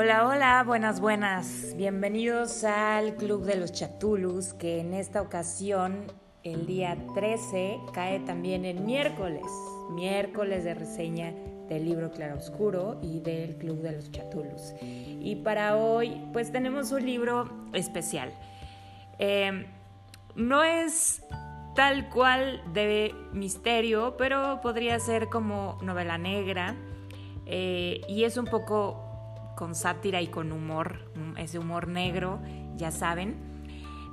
Hola, hola, buenas, buenas. Bienvenidos al Club de los Chatulus, que en esta ocasión, el día 13, cae también en miércoles, miércoles de reseña del libro Claroscuro y del Club de los Chatulus. Y para hoy, pues tenemos un libro especial. Em, no es tal cual de misterio, pero podría ser como novela negra. Eh, y es un poco con sátira y con humor, mm, ese humor negro, ya saben.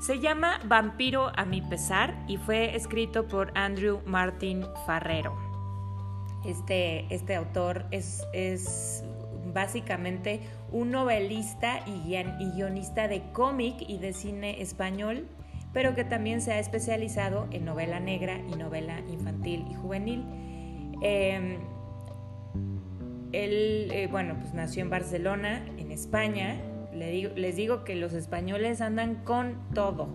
Se llama Vampiro a mi pesar y fue escrito por Andrew Martin Farrero. Este, este autor es, es básicamente un novelista y, guionista de cómic y de cine español, pero que también se ha especializado en novela negra y novela infantil y juvenil. Em, él, eh, bueno, pues nació en Barcelona, en España. les digo que los españoles andan con todo.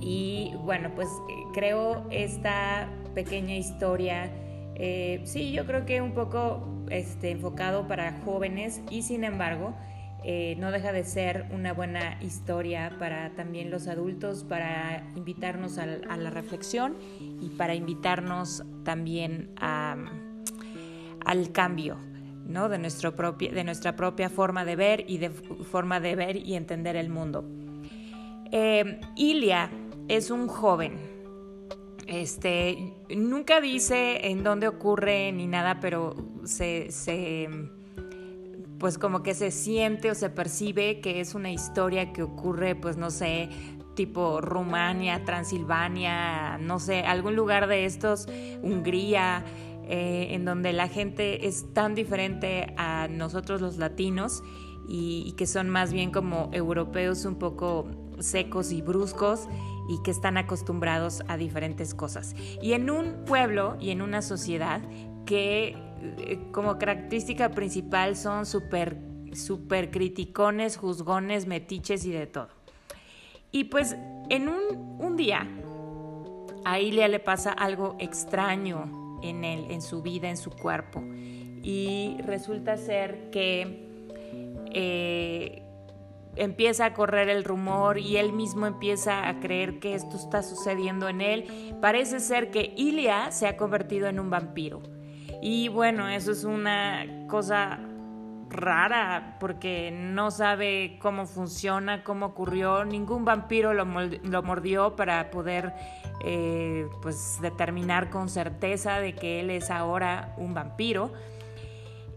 Y bueno, pues eh, creo esta pequeña historia, eh, sí, yo creo que un poco este, enfocado para jóvenes y sin embargo, no deja de ser una buena historia para también los adultos, para invitarnos a la reflexión y para invitarnos también a al cambio ¿no? de, nuestro de nuestra propia forma de ver y de forma de ver y entender el mundo. Eh, Ilia es un joven. Este, nunca dice en dónde ocurre ni nada, pero se, se, pues como que se siente o se percibe que es una historia que ocurre, pues no sé, tipo Rumania, Transilvania, no sé, algún lugar de estos, Hungría, eh, en donde la gente es tan diferente a nosotros los latinos y, que son más bien como europeos un poco secos y bruscos y que están acostumbrados a diferentes cosas. Y en un pueblo y en una sociedad que eh, como característica principal son súper super criticones, juzgones, metiches y de todo. Y pues en un, un día a Ilia le pasa algo extraño en su vida, en su cuerpo. Y resulta ser que eh, empieza a correr el rumor y él mismo empieza a creer que esto está sucediendo en él. Parece ser que Ilia se ha convertido en un vampiro. Y bueno, eso es una cosa rara porque no sabe cómo funciona, cómo ocurrió. Ningún vampiro lo, mordió para poder eh, pues determinar con certeza de que él es ahora un vampiro.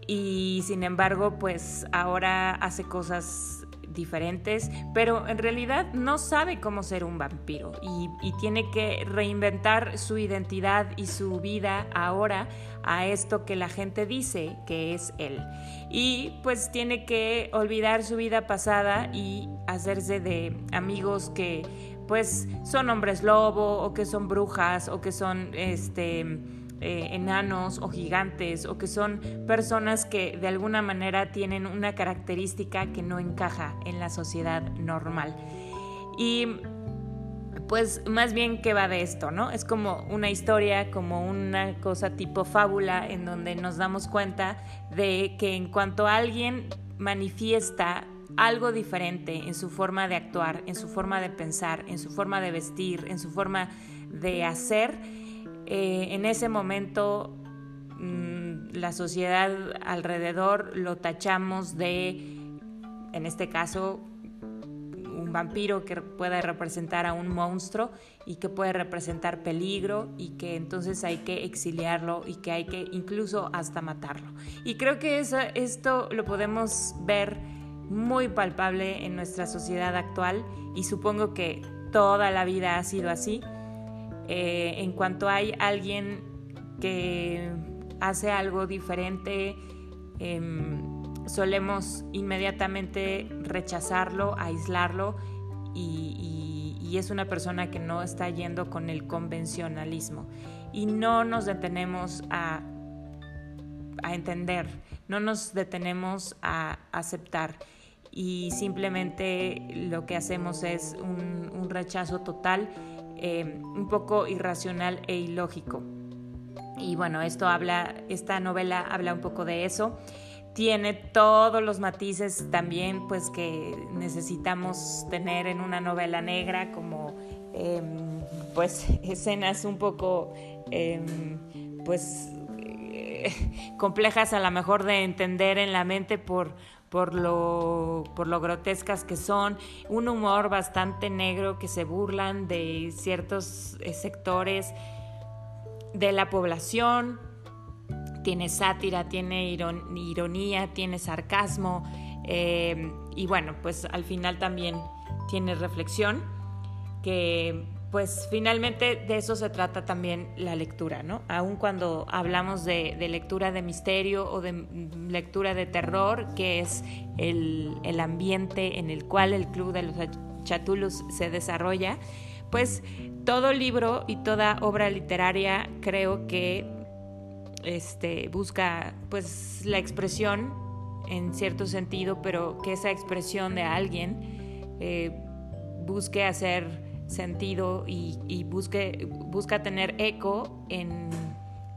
Y sin embargo, pues ahora hace cosas diferentes, pero en realidad no sabe cómo ser un vampiro y, tiene que reinventar su identidad y su vida ahora a esto que la gente dice que es él. Y pues tiene que olvidar su vida pasada y hacerse de amigos que pues son hombres lobo o que son brujas o que son este eh, enanos o gigantes o que son personas que de alguna manera tienen una característica que no encaja en la sociedad normal. Y pues más bien que va de esto, ¿no? Es como una historia, como una cosa tipo fábula en donde nos damos cuenta de que en cuanto alguien manifiesta algo diferente en su forma de actuar, en su forma de pensar, en su forma de vestir, en su forma de hacer, eh, en ese momento mm, la sociedad alrededor lo tachamos de, en este caso, un vampiro que puede representar a un monstruo y que puede representar peligro y que entonces hay que exiliarlo y que hay que incluso hasta matarlo. Y creo que esto lo podemos ver muy palpable en nuestra sociedad actual y supongo que toda la vida ha sido así. Eh, en cuanto hay alguien que hace algo diferente, em, solemos inmediatamente rechazarlo, aislarlo y, es una persona que no está yendo con el convencionalismo. Y no nos detenemos a, a entender, no nos detenemos a aceptar y simplemente lo que hacemos es un rechazo total Em, un poco irracional e ilógico. Y bueno, esto habla, esta novela habla un poco de eso. tiene todos los matices también pues que necesitamos tener en una novela negra como em, pues escenas un poco em, pues eh, complejas a lo mejor de entender en la mente por, por lo, por lo grotescas que son, un humor bastante negro que se burlan de ciertos eh, sectores de la población, tiene sátira, tiene ironía, tiene sarcasmo eh, y bueno, pues al final también tiene reflexión que pues finalmente de eso se trata también la lectura, ¿no? Aun cuando hablamos de, lectura de misterio o de lectura de terror, que es el, ambiente en el cual el Club de los Chatulus se desarrolla, pues todo libro y toda obra literaria creo que este, busca pues la expresión en cierto sentido, pero que esa expresión de alguien eh, busque hacer sentido y, busque, busca tener eco en,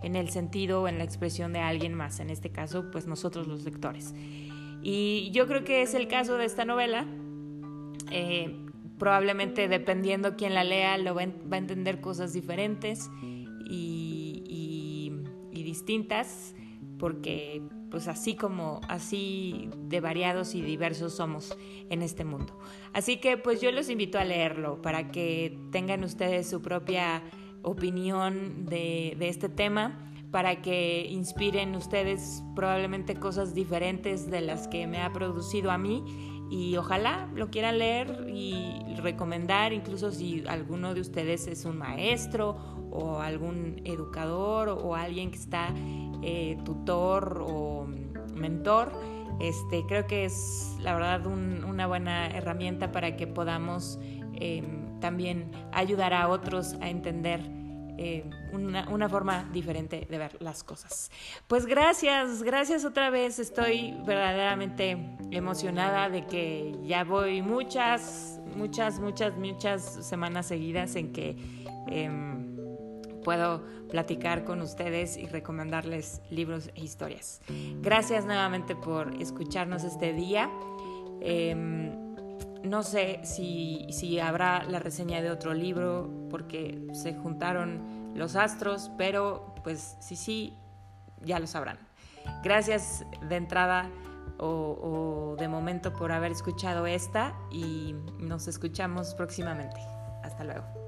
el sentido o en la expresión de alguien más, en este caso pues nosotros los lectores. Y yo creo que es el caso de esta novela. Eh, probablemente dependiendo quién la lea, lo va, a entender cosas diferentes y distintas, porque pues así como así de variados y diversos somos en este mundo. Así que pues yo los invito a leerlo para que tengan ustedes su propia opinión de, de este tema para que inspiren ustedes probablemente cosas diferentes de las que me ha producido a mí y ojalá lo quieran leer y recomendar, incluso si alguno de ustedes es un maestro o algún educador o alguien que está eh, tutor o mentor. Este, creo que es la verdad una buena herramienta para que podamos em, también ayudar a otros a entender eh, una, una, forma diferente de ver las cosas. Pues gracias, gracias otra vez. Estoy verdaderamente emocionada de que ya voy muchas, muchas, muchas, muchas semanas seguidas en que em, puedo platicar con ustedes y recomendarles libros e historias. Gracias nuevamente por escucharnos este día. Em, no sé si, si habrá la reseña de otro libro porque se juntaron los astros, pero pues sí, sí, ya lo sabrán. Gracias de entrada o, de momento por haber escuchado esta y nos escuchamos próximamente. Hasta luego.